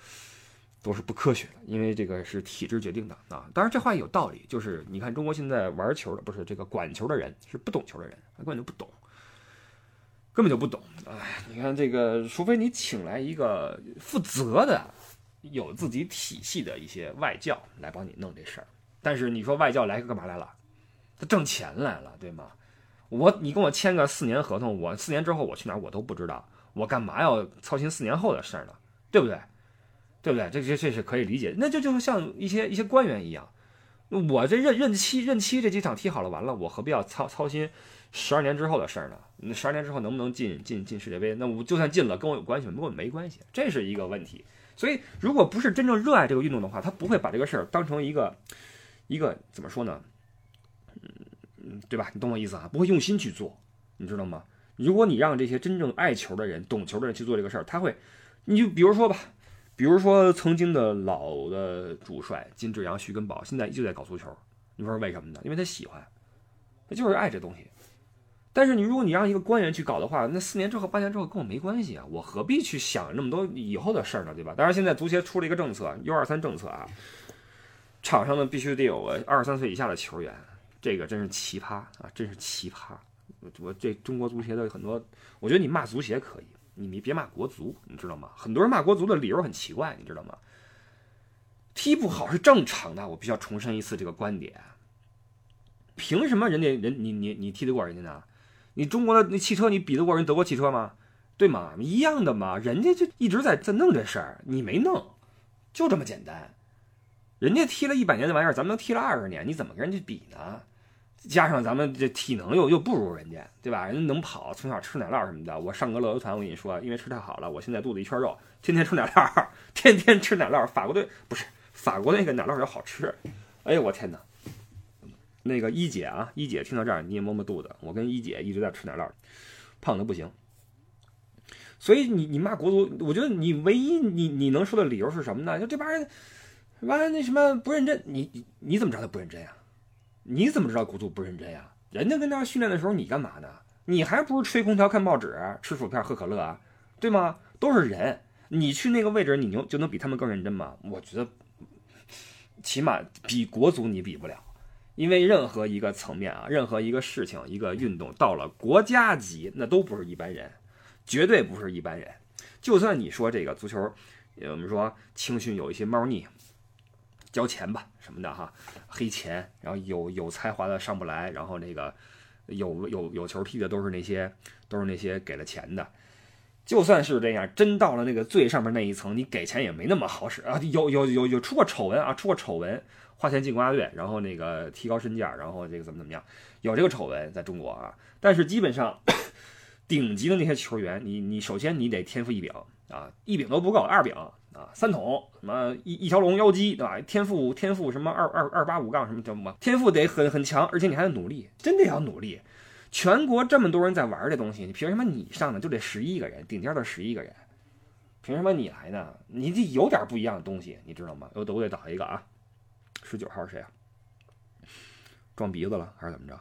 都是不科学的，因为这个是体制决定的啊。当然这话有道理，就是你看中国现在玩球的不是这个管球的人是不懂球的人，他根本就不懂，根本就不懂。哎，你看这个，除非你请来一个负责的、有自己体系的一些外教来帮你弄这事儿，但是你说外教来干嘛来了？他挣钱来了，对吗？我你跟我签个四年合同，我四年之后我去哪儿我都不知道，我干嘛要操心四年后的事呢？对不对？对不对？这这这是可以理解。那就就像一些一些官员一样，我这任任期任期这几场踢好了完了，我何必要操操心十二年之后的事儿呢？那十二年之后能不能进进进世界杯？那我就算进了，跟我有关系吗？跟我没关系，这是一个问题。所以，如果不是真正热爱这个运动的话，他不会把这个事儿当成一个一个怎么说呢？嗯，对吧？你懂我意思啊？不会用心去做，你知道吗？如果你让这些真正爱球的人、懂球的人去做这个事儿，他会，你就比如说吧，比如说曾经的老的主帅金志扬、徐根宝，现在依旧在搞足球。你说为什么呢？因为他喜欢，他就是爱这东西。但是你如果你让一个官员去搞的话，那四年之后、八年之后跟我没关系啊，我何必去想那么多以后的事儿呢？对吧？当然，现在足协出了一个政策，U 二三政策啊，场上呢必须得有个二十三岁以下的球员。这个真是奇葩啊，真是奇葩！我这中国足协的很多，我觉得你骂足协可以，你别骂国足，你知道吗？很多人骂国足的理由很奇怪，你知道吗？踢不好是正常的，我必须要重申一次这个观点。凭什么人家人你你你踢得过人家呢？你中国的那汽车你比得过人德国汽车吗？对吗？一样的嘛，人家就一直在在弄这事儿，你没弄，就这么简单。人家踢了一百年的玩意儿，咱们能踢了二十年，你怎么跟人家比呢？加上咱们这体能又又不如人家，对吧？人家能跑，从小吃奶酪什么的。我上个乐游团，我跟你说，因为吃太好了，我现在肚子一圈肉，天天吃奶酪，天天吃奶酪。法国队不是法国那个奶酪要好吃。哎呦我天哪！那个一姐啊，一姐听到这儿你也摸摸肚子。我跟一姐一直在吃奶酪，胖的不行。所以你你骂国足，我觉得你唯一你你能说的理由是什么呢？就这帮人完了那什么不认真，你你你怎么知道他不认真呀？你怎么知道国足不认真呀？人家跟那训练的时候你干嘛呢？你还不是吹空调、看报纸、吃薯片、喝可乐啊？对吗？都是人，你去那个位置，你就就能比他们更认真吗？我觉得起码比国足你比不了。因为任何一个层面啊，任何一个事情、一个运动到了国家级，那都不是一般人，绝对不是一般人。就算你说这个足球，我们说青训有一些猫腻，交钱吧什么的哈，黑钱，然后有有才华的上不来，然后那个有有有球踢的都是那些都是那些给了钱的。就算是这样，真到了那个最上面那一层，你给钱也没那么好使啊！有有有有出过丑闻啊，出过丑闻。花钱进国家队，然后那个提高身价，然后这个怎么怎么样，有这个丑闻在中国啊。但是基本上 顶级的那些球员，你你首先你得天赋异禀啊，一禀都不够，二禀啊，三桶什么一一条龙妖姬对吧？天赋天赋什么二二二八五杠什么叫什么？天赋得很很强，而且你还得努力，真的要努力。全国这么多人在玩这东西，你凭什么你上呢就得十一个人，顶尖的十一个人，凭什么你来呢？你得有点不一样的东西，你知道吗？我我得找一个啊。十九号是谁啊？撞鼻子了还是怎么着？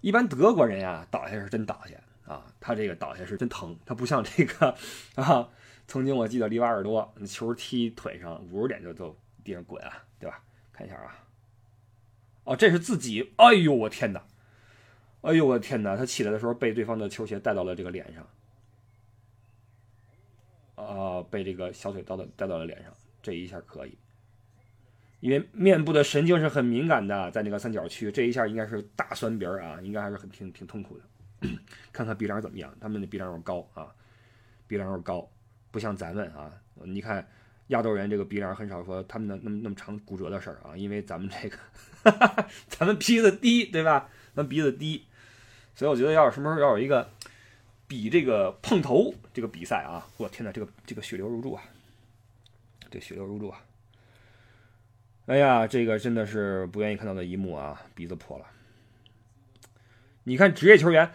一般德国人呀，倒下是真倒下啊，他这个倒下是真疼，他不像这个 啊。曾经我记得里瓦尔多那球踢腿上，五十点就就地上滚啊，对吧？看一下啊，哦，这是自己，哎呦我天哪，哎呦我天哪，他起来的时候被对方的球鞋带到了这个脸上，啊，被这个小腿带到带到了脸上，这一下可以。因为面部的神经是很敏感的，在那个三角区，这一下应该是大酸鼻儿啊，应该还是很挺挺痛苦的。看看鼻梁怎么样？他们的鼻梁有高啊，鼻梁有高，不像咱们啊。你看亚洲人这个鼻梁很少说他们的那么那么长骨折的事儿啊，因为咱们这个 咱们鼻子低，对吧？咱鼻子低，所以我觉得要是什么时候要有一个比这个碰头这个比赛啊，我天哪，这个这个血流如注啊，这血流如注啊。哎呀，这个真的是不愿意看到的一幕啊！鼻子破了。你看职业球员，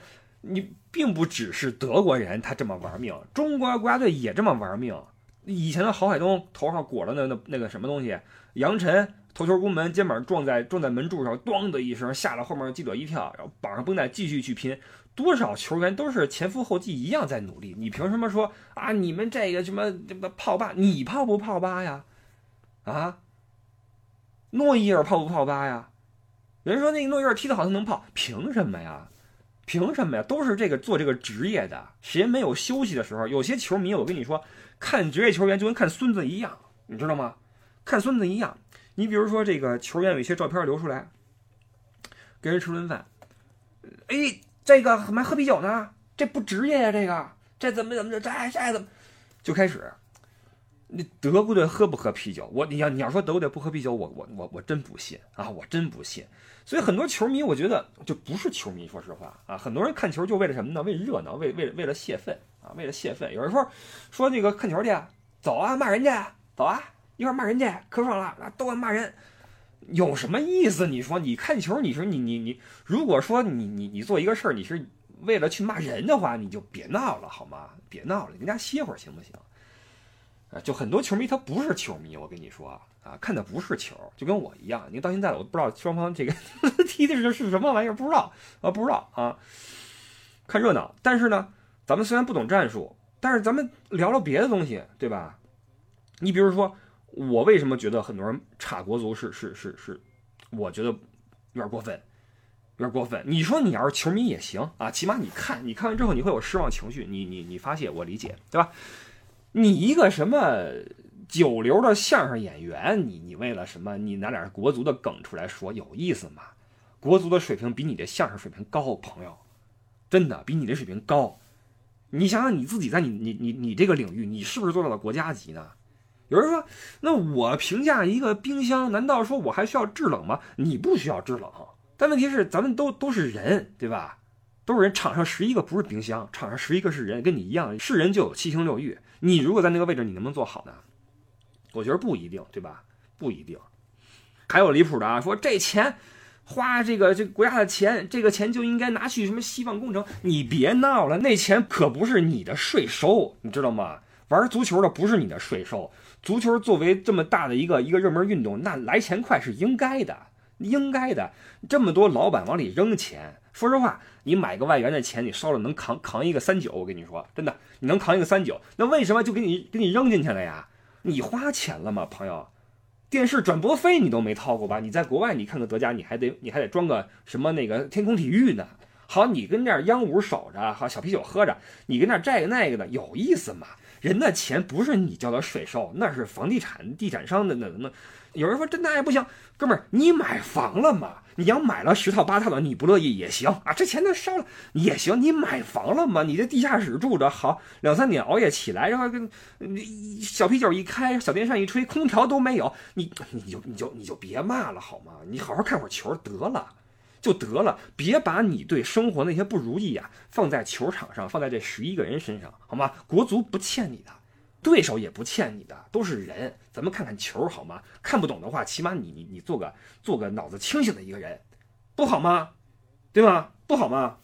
你并不只是德国人，他这么玩命，中国国家队也这么玩命。以前的郝海东头上裹着那那那个什么东西，杨晨头球攻门，肩膀撞在撞在门柱上，咣的一声，吓了后面记者一跳，然后绑上绷带继续去拼。多少球员都是前赴后继一样在努力，你凭什么说啊？你们这个什么什么泡吧，你泡不泡吧呀？啊？诺伊尔泡不泡吧呀？有人说那个诺伊尔踢得好，他能泡？凭什么呀？凭什么呀？都是这个做这个职业的，谁没有休息的时候？有些球迷，我跟你说，看职业球员就跟看孙子一样，你知道吗？看孙子一样。你比如说这个球员有一些照片流出来，跟人吃顿饭，哎，这个还喝啤酒呢？这不职业呀？这个这怎么怎么着？这这怎么就开始？那德国队喝不喝啤酒？我你要你要说德国队不喝啤酒，我我我我真不信啊！我真不信。所以很多球迷，我觉得就不是球迷。说实话啊，很多人看球就为了什么呢？为热闹，为为为了泄愤啊，为了泄愤。有人说说那个看球去，走啊，骂人去，走啊，一会骂人去，可爽了啊，都爱骂人，有什么意思？你说你看球，你说你你你，如果说你你你做一个事儿，你是为了去骂人的话，你就别闹了好吗？别闹了，你家歇会儿行不行？啊，就很多球迷他不是球迷，我跟你说啊，看的不是球，就跟我一样。你到现在我都不知道双方这个踢的是是什么玩意儿，不知道啊，不知道啊，看热闹。但是呢，咱们虽然不懂战术，但是咱们聊聊别的东西，对吧？你比如说，我为什么觉得很多人差国足是是是是？我觉得有点过分，有点过分。你说你要是球迷也行啊，起码你看，你看完之后你会有失望情绪，你你你发泄，我理解，对吧？你一个什么九流的相声演员，你你为了什么？你拿点国足的梗出来说，有意思吗？国足的水平比你的相声水平高，朋友，真的比你的水平高。你想想你自己在你你你你这个领域，你是不是做到了国家级呢？有人说，那我评价一个冰箱，难道说我还需要制冷吗？你不需要制冷，但问题是咱们都都是人，对吧？都是人，场上十一个不是冰箱，场上十一个是人，跟你一样，是人就有七情六欲。你如果在那个位置，你能不能做好呢？我觉得不一定，对吧？不一定。还有离谱的啊，说这钱花这个这国家的钱，这个钱就应该拿去什么希望工程？你别闹了，那钱可不是你的税收，你知道吗？玩足球的不是你的税收。足球作为这么大的一个一个热门运动，那来钱快是应该的，应该的。这么多老板往里扔钱，说实话，你买个外援的钱，你烧了能扛扛一个三九。我跟你说，真的，你能扛一个三九，那为什么就给你给你扔进去了呀？你花钱了吗，朋友？电视转播费你都没掏过吧？你在国外你看看德甲，你还得你还得装个什么那个天空体育呢？好，你跟那儿央五守着，好小啤酒喝着，你跟那儿这个那个的，有意思吗？人的钱不是你交的税收，那是房地产地产商的那那。有人说这那也不行，哥们儿，你买房了吗？你要买了十套八套的，你不乐意也行啊，这钱都烧了也行。你买房了吗？你在地下室住着好，两三点熬夜起来，然后跟小啤酒一开，小电扇一吹，空调都没有，你你就你就你就别骂了好吗？你好好看会儿球得了。就得了，别把你对生活那些不如意呀放在球场上，放在这十一个人身上，好吗？国足不欠你的，对手也不欠你的，都是人。咱们看看球好吗？看不懂的话，起码你你你做个做个脑子清醒的一个人，不好吗？对吗？不好吗？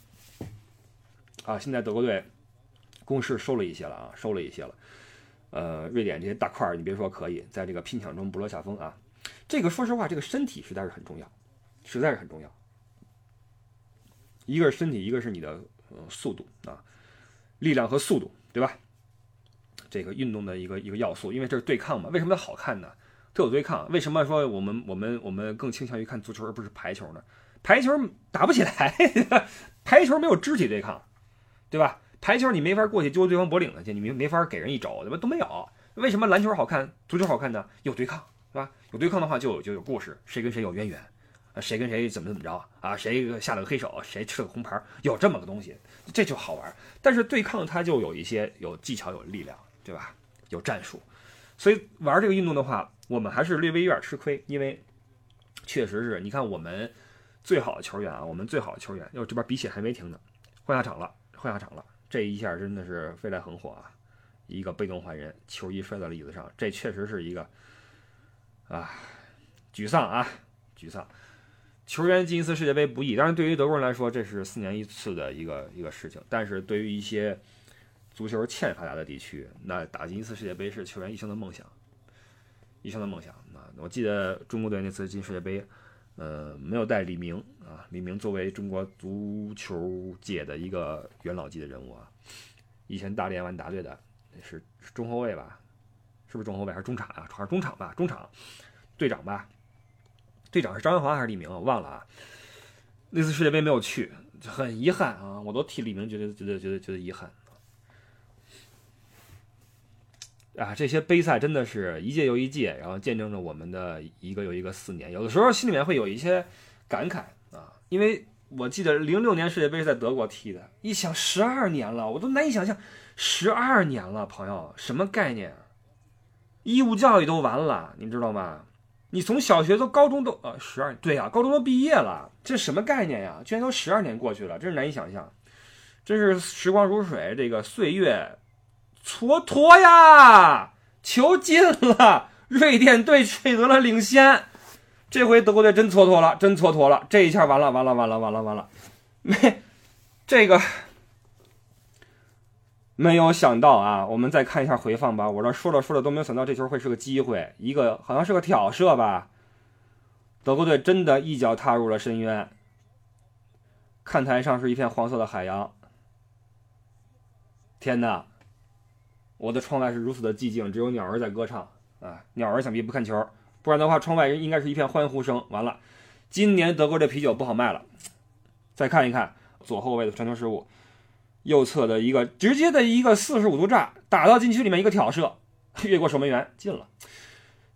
啊，现在德国队攻势收了一些了啊，收了一些了。呃，瑞典这些大块儿，你别说可以在这个拼抢中不落下风啊。这个说实话，这个身体实在是很重要，实在是很重要。一个是身体，一个是你的速度啊，力量和速度，对吧？这个运动的一个一个要素，因为这是对抗嘛。为什么它好看呢？特有对抗。为什么说我们我们我们更倾向于看足球而不是排球呢？排球打不起来，排球没有肢体对抗，对吧？排球你没法过去揪对方脖领子去，你没没法给人一肘，对吧？都没有。为什么篮球好看，足球好看呢？有对抗，对吧？有对抗的话就有就有故事，谁跟谁有渊源。啊，谁跟谁怎么怎么着啊？谁下了个黑手，谁吃了个红牌，有这么个东西，这就好玩。但是对抗它就有一些有技巧、有力量，对吧？有战术。所以玩这个运动的话，我们还是略微有点吃亏，因为确实是你看我们最好的球员啊，我们最好的球员，哟这边鼻血还没停呢，换下场了，换下场了，这一下真的是飞来横祸啊！一个被动换人，球衣摔在了椅子上，这确实是一个啊，沮丧啊，沮丧。球员进一次世界杯不易，当然对于德国人来说，这是四年一次的一个一个事情。但是对于一些足球欠发达的地区，那打进一次世界杯是球员一生的梦想，一生的梦想。啊，我记得中国队那次进世界杯，呃，没有带李明啊，李明作为中国足球界的一个元老级的人物啊，以前大连万达队的，是中后卫吧？是不是中后卫还是中场啊？还是中场吧？中场队长吧？队长是张元华还是李明？我忘了啊。那次世界杯没有去，很遗憾啊！我都替李明觉得觉得觉得觉得遗憾啊！这些杯赛真的是一届又一届，然后见证着我们的一个又一个四年。有的时候心里面会有一些感慨啊，因为我记得零六年世界杯是在德国踢的，一想十二年了，我都难以想象，十二年了，朋友，什么概念？义务教育都完了，你知道吗？你从小学到高中都呃十二对呀，高中都毕业了，这什么概念呀？居然都十二年过去了，真是难以想象，真是时光如水，这个岁月蹉跎呀！球进了，瑞典队取得了领先，这回德国队真蹉跎了，真蹉跎了，这一下完了，完了，完了，完了，完了，没这个。没有想到啊！我们再看一下回放吧。我这说着说着都没有想到这球会是个机会，一个好像是个挑射吧。德国队真的一脚踏入了深渊。看台上是一片黄色的海洋。天哪！我的窗外是如此的寂静，只有鸟儿在歌唱啊！鸟儿想必不看球，不然的话，窗外应该是一片欢呼声。完了，今年德国这啤酒不好卖了。再看一看左后卫的传球失误，右侧的一个直接的一个四十五度炸打到禁区里面一个挑射，越过守门员进了，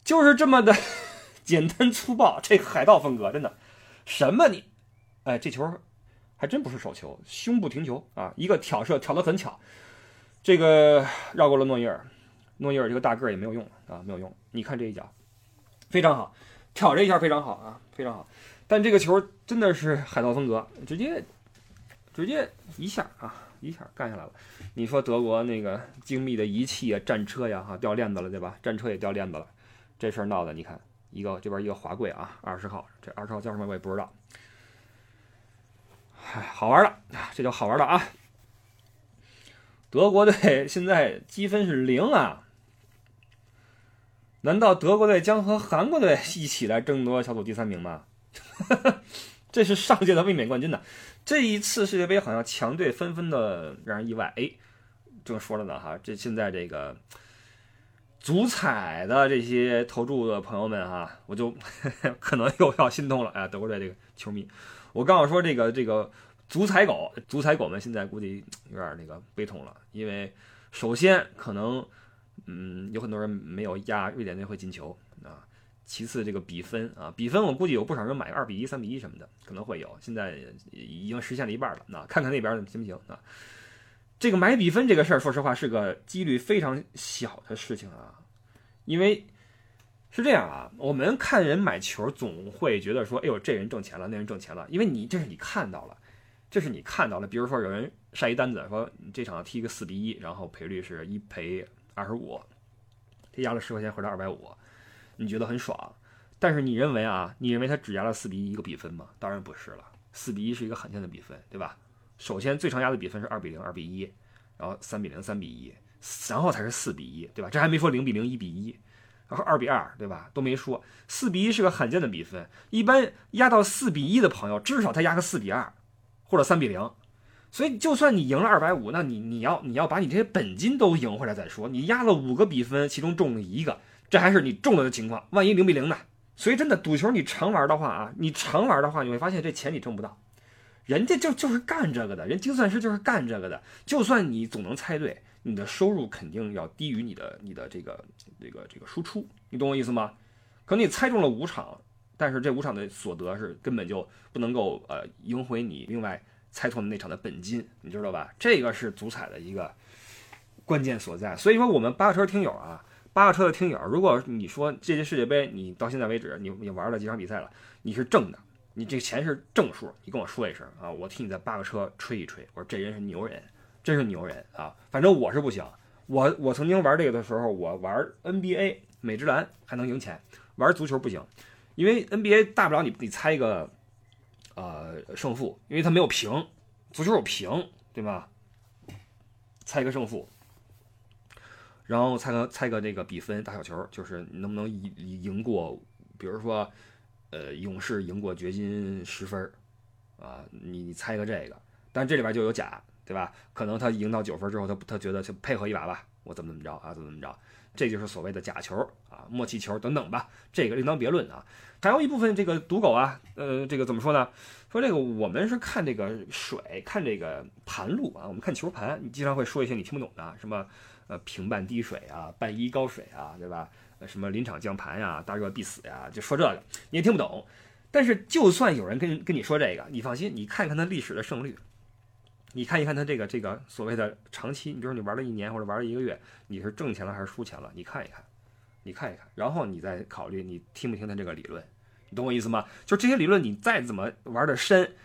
就是这么的 简单粗暴。这个海盗风格真的，什么你，哎，这球还真不是手球，胸部停球啊，一个挑射挑得很巧，这个绕过了诺伊尔，诺伊尔这个大个儿也没有用啊，没有用。你看这一脚，非常好，挑这一下非常好啊，非常好。但这个球真的是海盗风格，直接直接一下啊，一下干下来了。你说德国那个精密的仪器啊，战车呀，哈掉链子了，对吧？战车也掉链子了，这事儿闹的，你看一个这边一个华贵啊，二十号，这二十号叫什么我也不知道。唉，好玩了，这就好玩了啊！德国队现在积分是零啊，难道德国队将和韩国队一起来争夺小组第三名吗？这是上届的卫冕冠军呢，这一次世界杯好像强队纷纷的让人意外。哎，正说着呢哈，这现在这个足彩的这些投注的朋友们哈，我就 可能又要心痛了。哎，德国队这个球迷，我刚要说这个这个足彩狗，足彩狗们现在估计有点那个悲痛了，因为首先可能嗯有很多人没有压瑞典队会进球啊。其次，这个比分啊，比分我估计有不少人买个二比一、三比一什么的，可能会有。现在已经实现了一半了，那看看那边行不行啊？这个买比分这个事儿，说实话是个几率非常小的事情啊，因为是这样啊，我们看人买球总会觉得说，哎呦，这人挣钱了，那人挣钱了，因为你这是你看到了，这是你看到了。比如说有人晒一单子，说这场踢个四比一，然后赔率是一赔二十五，他压了十块钱回来二百五。你觉得很爽，但是你认为啊？你认为他只压了四比一一个比分吗？当然不是了，四比一是一个罕见的比分，对吧？首先最常压的比分是二比零、二比一，然后三比零、三比一，然后才是四比一，对吧？这还没说零比零、一比一，然后二比二，对吧？都没说，四比一是个罕见的比分，一般压到四比一的朋友，至少他压个四比二或者三比零，所以就算你赢了二百五，那你你要你要把你这些本金都赢回来再说，你压了五个比分，其中中了一个。这还是你中了的情况，万一零比零呢？所以真的赌球，你常玩的话啊，你常玩的话，你会发现这钱你挣不到。人家就就是干这个的，人精算师就是干这个的。就算你总能猜对，你的收入肯定要低于你的你的这个这个这个输出，你懂我意思吗？可能你猜中了五场，但是这五场的所得是根本就不能够呃赢回你另外猜错的那场的本金，你知道吧？这个是足彩的一个关键所在。所以说，我们八个车听友啊。八个车的听友，如果你说这届世界杯你到现在为止你你玩了几场比赛了，你是正的，你这钱是正数，你跟我说一声啊，我替你在八个车吹一吹。我说这人是牛人，真是牛人啊！反正我是不行，我我曾经玩这个的时候，我玩 NBA 美职篮还能赢钱，玩足球不行，因为 NBA 大不了你你猜一个呃胜负，因为它没有平，足球有平，对吧？猜一个胜负。然后猜个猜个那个比分大小球，就是你能不能赢赢过，比如说，呃，勇士赢过掘金十分啊，你你猜个这个，但这里边就有假，对吧？可能他赢到九分之后，他他觉得就配合一把吧，我怎么怎么着啊，怎么怎么着，这就是所谓的假球啊，默契球等等吧，这个另当别论啊。还有一部分这个赌狗啊，呃，这个怎么说呢？说这个我们是看这个水，看这个盘路啊，我们看球盘，你经常会说一些你听不懂的什么。呃，平半低水啊，半一高水啊，对吧？什么临场降盘呀，大热必死呀，就说这个你也听不懂。但是就算有人跟跟你说这个，你放心，你看看他历史的胜率，你看一看他这个这个所谓的长期，你比如说你玩了一年或者玩了一个月，你是挣钱了还是输钱了？你看一看，你看一看，然后你再考虑你听不听他这个理论，你懂我意思吗？就这些理论你再怎么玩的深，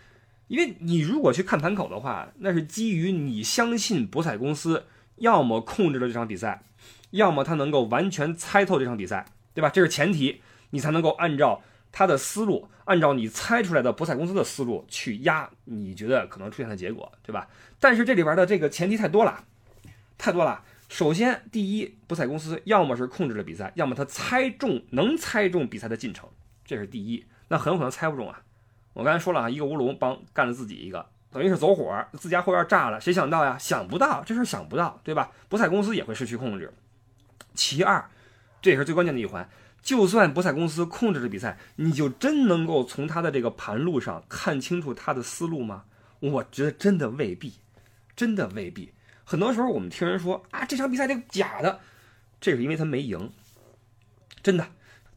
因为你如果去看盘口的话，那是基于你相信博彩公司。要么控制了这场比赛，要么他能够完全猜透这场比赛，对吧？这是前提，你才能够按照他的思路，按照你猜出来的博彩公司的思路去压你觉得可能出现的结果，对吧？但是这里边的这个前提太多了，太多了。首先，第一，博彩公司要么是控制了比赛，要么他猜中能猜中比赛的进程，这是第一。那很有可能猜不中啊。我刚才说了啊，一个乌龙帮干了自己一个。等于是走火，自家后院炸了，谁想到呀？想不到，这事想不到，对吧？博彩公司也会失去控制。其二，这也是最关键的一环，就算博彩公司控制着比赛，你就真能够从他的这个盘路上看清楚他的思路吗？我觉得真的未必，真的未必。很多时候我们听人说啊，这场比赛这假的，这是因为他没赢，真的，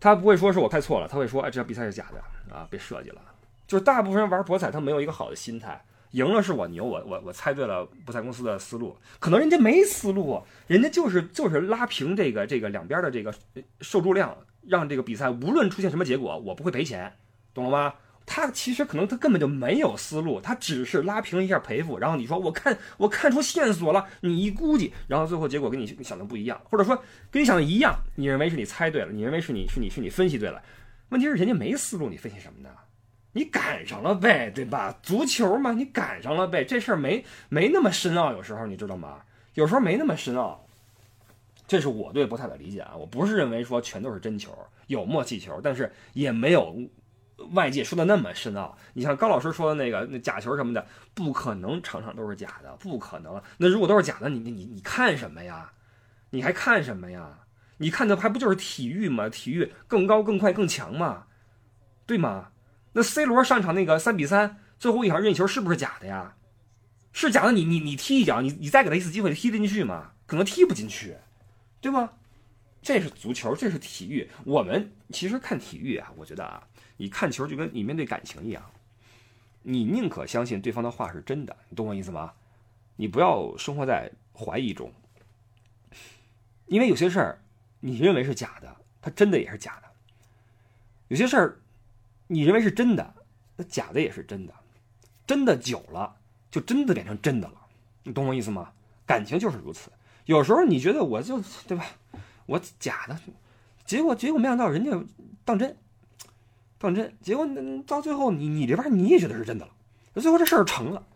他不会说是我看错了，他会说哎，这场比赛是假的啊，被设计了。就是大部分人玩博彩，他没有一个好的心态。赢了是我牛，我我我猜对了博彩公司的思路，可能人家没思路，人家就是就是拉平这个这个两边的这个受注量，让这个比赛无论出现什么结果，我不会赔钱，懂了吗？他其实可能他根本就没有思路，他只是拉平一下赔付，然后你说我看我看出线索了，你一估计，然后最后结果跟你想的不一样，或者说跟你想的一样，你认为是你猜对了，你认为是你是你是你分析对了，问题是人家没思路，你分析什么呢？你赶上了呗，对吧？足球嘛，你赶上了呗，这事儿没没那么深奥，有时候你知道吗？有时候没那么深奥，这是我对博彩的理解啊。我不是认为说全都是真球，有默契球，但是也没有外界说的那么深奥。你像高老师说的那个那假球什么的，不可能场场都是假的，不可能。那如果都是假的，你你你你看什么呀？你还看什么呀？你看的还不就是体育吗？体育更高、更快、更强嘛，对吗？那 C 罗上场那个三比三最后一场任意球是不是假的呀？是假的，你你你踢一脚，你你再给他一次机会，踢得进去吗？可能踢不进去，对吗？这是足球，这是体育。我们其实看体育啊，我觉得啊，你看球就跟你面对感情一样，你宁可相信对方的话是真的，你懂我意思吗？你不要生活在怀疑中，因为有些事儿你认为是假的，它真的也是假的，有些事儿。你认为是真的，那假的也是真的，真的久了就真的变成真的了，你懂我意思吗？感情就是如此，有时候你觉得我就对吧，我假的，结果结果没想到人家当真，当真，结果到最后你你这边你也觉得是真的了，最后这事儿成了，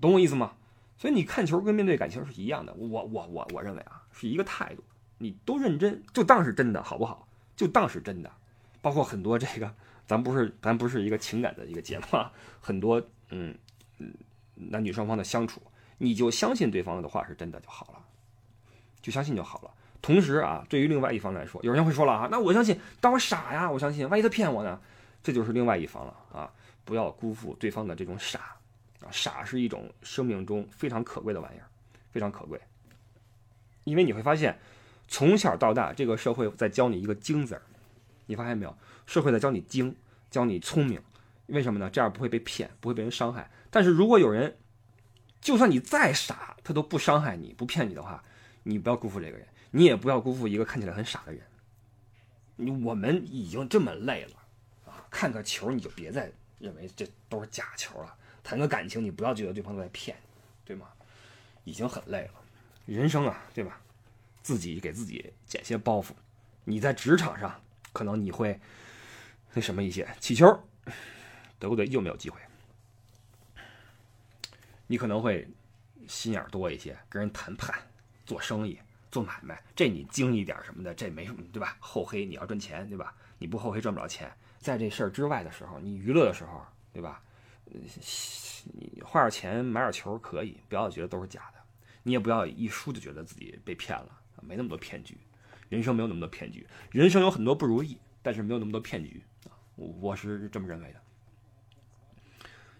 懂我意思吗？所以你看球跟面对感情是一样的，我我我我认为啊是一个态度，你都认真就当是真的，好不好？就当是真的，包括很多这个。咱不是，咱不是一个情感的一个节目啊，很多嗯嗯男女双方的相处，你就相信对方的话是真的就好了，就相信就好了。同时啊，对于另外一方来说，有人会说了啊，那我相信，但我傻呀，我相信，万一他骗我呢？这就是另外一方了啊！不要辜负对方的这种傻啊，傻是一种生命中非常可贵的玩意儿，非常可贵。因为你会发现，从小到大，这个社会在教你一个精字儿，你发现没有？社会在教你精，教你聪明，为什么呢？这样不会被骗，不会被人伤害。但是如果有人，就算你再傻，他都不伤害你，不骗你的话，你不要辜负这个人，你也不要辜负一个看起来很傻的人。你我们已经这么累了啊，看个球你就别再认为这都是假球了。谈个感情，你不要觉得对方都在骗你，对吗？已经很累了，人生啊，对吧？自己给自己减些包袱。你在职场上，可能你会。那什么一些起球，德国队又没有机会。你可能会心眼多一些，跟人谈判、做生意、做买卖，这你精一点什么的，这没什么，对吧？厚黑你要赚钱，对吧？你不厚黑赚不了钱。在这事儿之外的时候，你娱乐的时候，对吧？你花点钱买点球可以，不要觉得都是假的。你也不要一输就觉得自己被骗了，没那么多骗局。人生没有那么多骗局，人生有很多不如意，但是没有那么多骗局啊，我。我是这么认为的，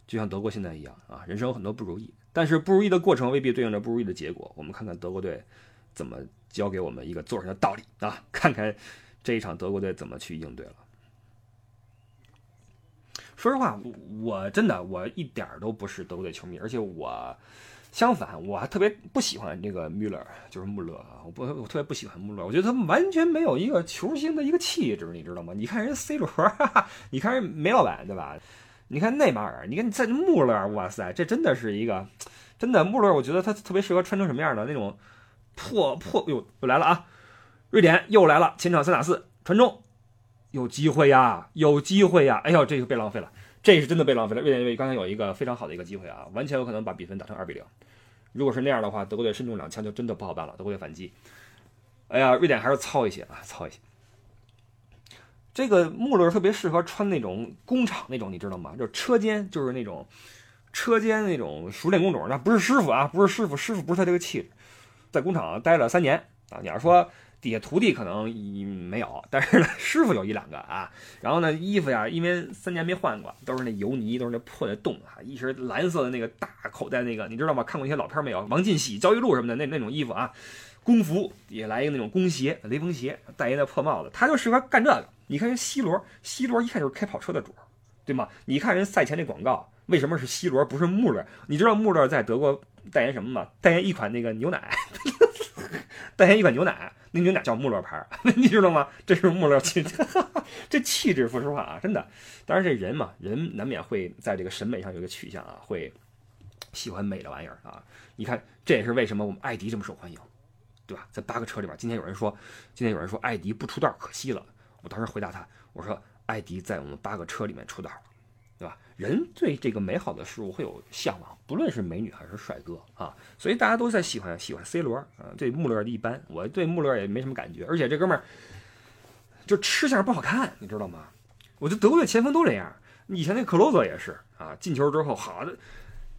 就像德国现在一样啊，人生有很多不如意，但是不如意的过程未必对应着不如意的结果。我们看看德国队怎么教给我们一个做人的道理啊，看看这一场德国队怎么去应对了。说实话，我真的我一点儿都不是德国队球迷，而且我。相反，我还特别不喜欢这个穆勒，就是穆勒啊！我不，我特别不喜欢穆勒，我觉得他完全没有一个球星的一个气质，你知道吗？你看人 C 罗，你看人梅老板，对吧？你看内马尔，你看你在穆勒，哇塞，这真的是一个真的穆勒，我觉得他特别适合穿成什么样的那种破破，哟，又来了啊！瑞典又来了，前场三打四传中，有机会呀，有机会呀！哎呦，这个被浪费了，这是真的被浪费了。瑞典队刚才有一个非常好的一个机会啊，完全有可能把比分打成二比零。如果是那样的话，德国队身中两枪就真的不好办了。德国队反击，哎呀，瑞典还是糙一些啊，糙一些。这个穆勒特别适合穿那种工厂那种，你知道吗？就是车间，就是那种车间那种熟练工种。那不是师傅啊，不是师傅，师傅不是他这个气质。在工厂待了三年啊，你要说底下徒弟可能没有，但是呢，师傅有一两个啊。然后呢，衣服呀，因为三年没换过，都是那油泥，都是那破的洞啊。一身蓝色的那个大口袋那个，你知道吗？看过一些老片没有？王进喜、焦裕禄什么的那那种衣服啊。工服也来一个那种工鞋，雷锋鞋，戴一那破帽子，他就适合干这个。你看人 C 罗，C 罗一看就是开跑车的主，对吗？你看人赛前那广告，为什么是 C 罗不是穆勒？你知道穆勒在德国代言什么吗？代言一款那个牛奶。代言一款牛奶，那牛奶叫穆勒牌，你知道吗？这是穆勒气，这气质，说实话啊，真的。当然，这人嘛，人难免会在这个审美上有一个取向啊，会喜欢美的玩意儿啊。你看，这也是为什么我们艾迪这么受欢迎，对吧？在八个车里边，今天有人说，今天有人说艾迪不出道可惜了。我当时回答他，我说艾迪在我们八个车里面出道。对吧？人对这个美好的事物会有向往，不论是美女还是帅哥啊，所以大家都在喜欢喜欢 C 罗啊。对穆勒的一般，我对穆勒也没什么感觉，而且这哥们儿就吃相不好看，你知道吗？我觉得德国队前锋都这样。以前那克罗泽也是啊，进球之后好的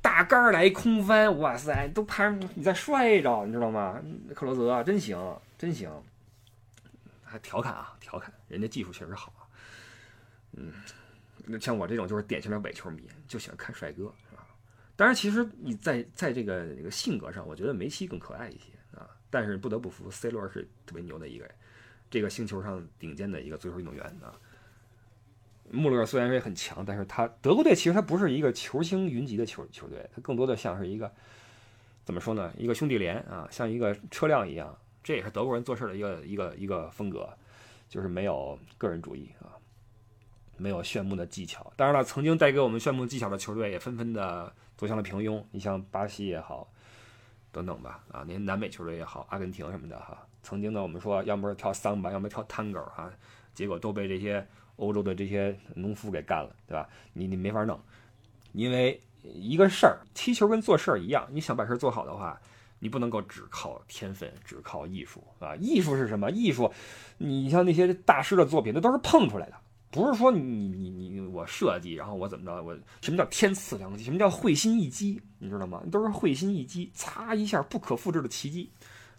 大杆来空翻，哇塞，都怕你再摔着，你知道吗？克罗泽真行，真行，还调侃啊，调侃，人家技术确实好啊，嗯。那像我这种就是典型的伪球迷，就喜欢看帅哥，是吧？当然，其实你在在这个这个性格上，我觉得梅西更可爱一些啊。但是不得不服，C 罗是特别牛的一个人，这个星球上顶尖的一个足球运动员啊。穆勒虽然也很强，但是他德国队其实他不是一个球星云集的球球队，他更多的像是一个怎么说呢？一个兄弟连啊，像一个车辆一样。这也是德国人做事的一个一个一个风格，就是没有个人主义啊。没有炫目的技巧，当然了，曾经带给我们炫目技巧的球队也纷纷的走向了平庸。你像巴西也好，等等吧，啊，那些南美球队也好，阿根廷什么的哈，曾经呢，我们说要么是跳桑巴，要么跳探戈啊，结果都被这些欧洲的这些农夫给干了，对吧？你你没法弄，因为一个事儿，踢球跟做事儿一样，你想把事儿做好的话，你不能够只靠天分，只靠艺术啊。艺术是什么？艺术，你像那些大师的作品，那都是碰出来的。不是说你你你我设计，然后我怎么着？我什么叫天赐良机？什么叫会心一击？你知道吗？都是会心一击，擦一下不可复制的奇迹，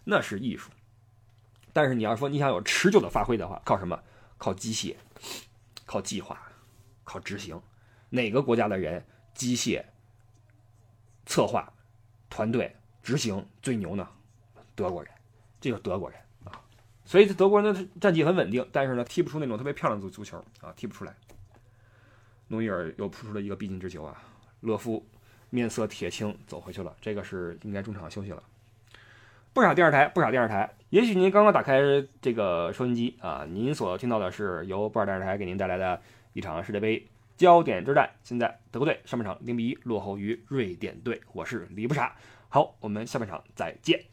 那是艺术。但是你要说你想有持久的发挥的话，靠什么？靠机械，靠计划，靠执行。哪个国家的人机械、策划、团队执行最牛呢？德国人，这就是德国人啊。所以德国人的战绩很稳定，但是呢，踢不出那种特别漂亮的足足球啊，踢不出来。诺伊尔又扑出了一个必进之球啊，勒夫面色铁青走回去了，这个是应该中场休息了。不少电视台，不少电视台，也许您刚刚打开这个收音机啊，您所听到的是由布尔电视台给您带来的一场世界杯焦点之战。现在德国队上半场零比一落后于瑞典队，我是李不傻。好，我们下半场再见。